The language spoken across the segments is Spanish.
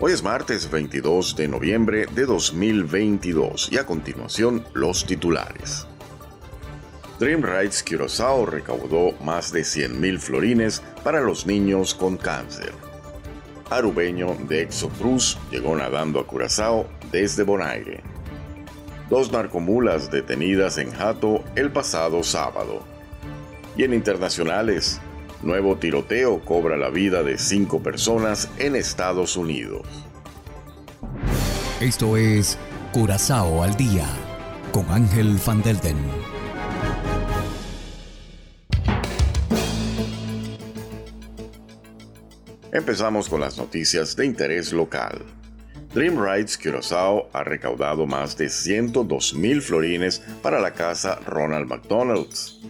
Hoy es martes 22 de noviembre de 2022 y a continuación los titulares. Dream Rights Curaçao recaudó más de 100.000 florines para los niños con cáncer. Arubeño de Exocruz llegó nadando a Curazao desde Bonaire. Dos narcomulas detenidas en Jato el pasado sábado. Y en internacionales, nuevo tiroteo cobra la vida de cinco personas en Estados Unidos. Esto es Curazao al día con Ángel Van Delden. Empezamos con las noticias de interés local. Dream Rights Curaçao ha recaudado más de 102 mil florines para la casa Ronald McDonald's.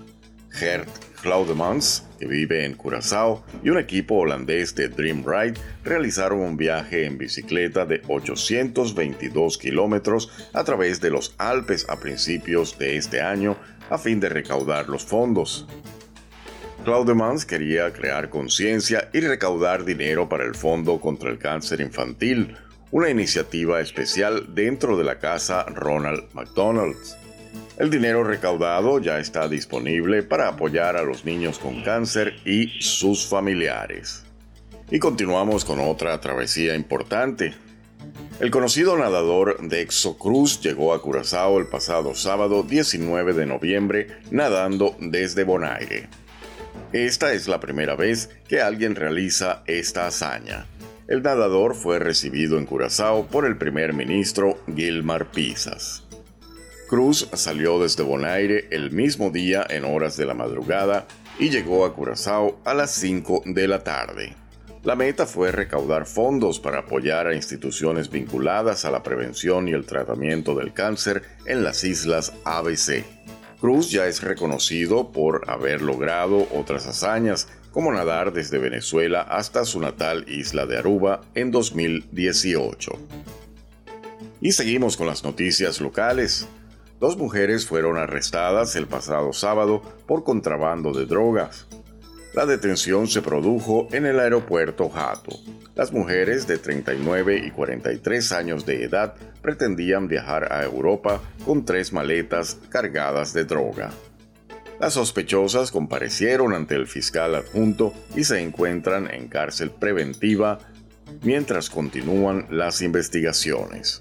Gert Claudemans, vive en Curazao, y un equipo holandés de Dream Ride realizaron un viaje en bicicleta de 822 kilómetros a través de los Alpes a principios de este año a fin de recaudar los fondos. Claudemans quería crear conciencia y recaudar dinero para el Fondo contra el Cáncer Infantil, una iniciativa especial dentro de la casa Ronald McDonald's. El dinero recaudado ya está disponible para apoyar a los niños con cáncer y sus familiares. Y continuamos con otra travesía importante. El conocido nadador Dexo Cruz llegó a Curazao el pasado sábado 19 de noviembre nadando desde Bonaire. Esta es la primera vez que alguien realiza esta hazaña. El nadador fue recibido en Curazao por el primer ministro Gilmar Pisas. Cruz salió desde Bonaire el mismo día en horas de la madrugada y llegó a Curazao a las 5 de la tarde. La meta fue recaudar fondos para apoyar a instituciones vinculadas a la prevención y el tratamiento del cáncer en las islas ABC. Cruz ya es reconocido por haber logrado otras hazañas, como nadar desde Venezuela hasta su natal isla de Aruba en 2018. Y seguimos con las noticias locales. Dos mujeres fueron arrestadas el pasado sábado por contrabando de drogas. La detención se produjo en el aeropuerto Jato. Las mujeres de 39 y 43 años de edad pretendían viajar a Europa con tres maletas cargadas de droga. Las sospechosas comparecieron ante el fiscal adjunto y se encuentran en cárcel preventiva mientras continúan las investigaciones.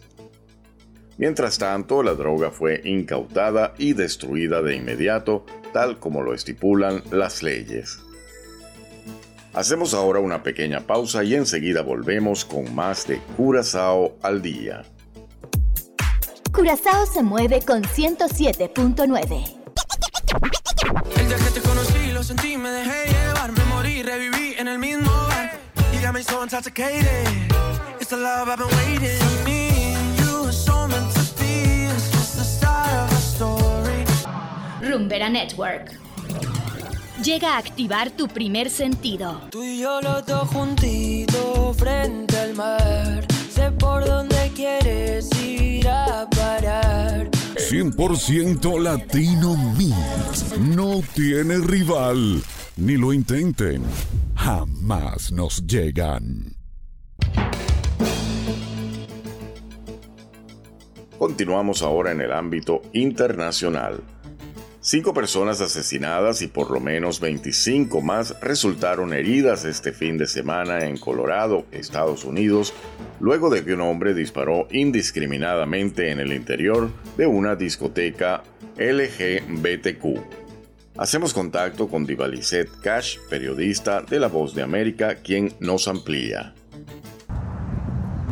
Mientras tanto, la droga fue incautada y destruida de inmediato, tal como lo estipulan las leyes. Hacemos ahora una pequeña pausa y enseguida volvemos con más de Curazao al día. Curazao se mueve con 107.9. El día que te conocí, lo sentí, me dejé llevar, me morí, reviví en el mismo bar. You got me so intoxicated. It's the love I've been waiting. For me, Rumbera Network. Llega a activar tu primer sentido. Tú y yo los dos juntitos frente al mar. Sé por dónde quieres ir a parar. 100% Latino Mix. No tiene rival. Ni lo intenten. Jamás nos llegan. Continuamos ahora en el ámbito internacional. Cinco personas asesinadas y por lo menos 25 más resultaron heridas este fin de semana en Colorado, Estados Unidos, luego de que un hombre disparó indiscriminadamente en el interior de una discoteca LGBTQ. Hacemos contacto con Divalicet Cash, periodista de La Voz de América, quien nos amplía.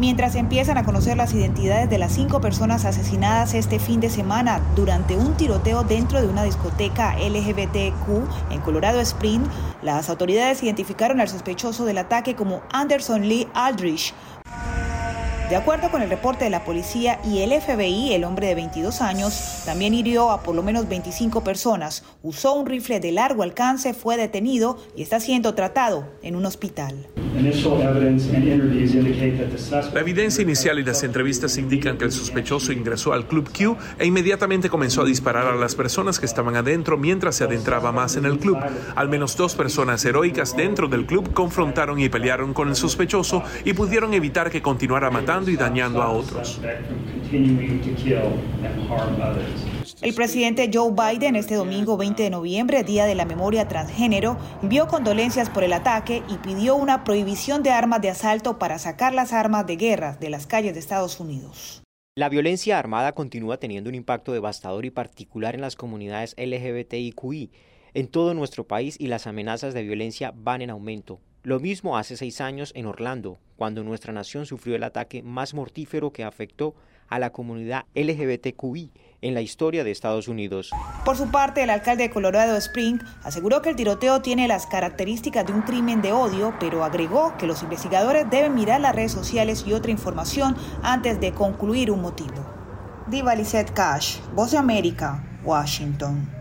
Mientras empiezan a conocer las identidades de las cinco personas asesinadas este fin de semana durante un tiroteo dentro de una discoteca LGBTQ en Colorado Springs, las autoridades identificaron al sospechoso del ataque como Anderson Lee Aldrich, De acuerdo con el reporte de la policía y el FBI, el hombre de 22 años también hirió a por lo menos 25 personas, usó un rifle de largo alcance, fue detenido y está siendo tratado en un hospital. La evidencia inicial y las entrevistas indican que el sospechoso ingresó al Club Q e inmediatamente comenzó a disparar a las personas que estaban adentro mientras se adentraba más en el club. Al menos dos personas heroicas dentro del club confrontaron y pelearon con el sospechoso y pudieron evitar que continuara matando y dañando a otros. El presidente Joe Biden este domingo 20 de noviembre, Día de la Memoria Transgénero, envió condolencias por el ataque y pidió una prohibición de armas de asalto para sacar las armas de guerra de las calles de Estados Unidos. La violencia armada continúa teniendo un impacto devastador y particular en las comunidades LGBTIQI en todo nuestro país y las amenazas de violencia van en aumento. Lo mismo hace seis años en Orlando, cuando nuestra nación sufrió el ataque más mortífero que afectó a la comunidad LGBTQI en la historia de Estados Unidos. Por su parte, el alcalde de Colorado Spring aseguró que el tiroteo tiene las características de un crimen de odio, pero agregó que los investigadores deben mirar las redes sociales y otra información antes de concluir un motivo. Diva Lizette Cash, Voz de América, Washington.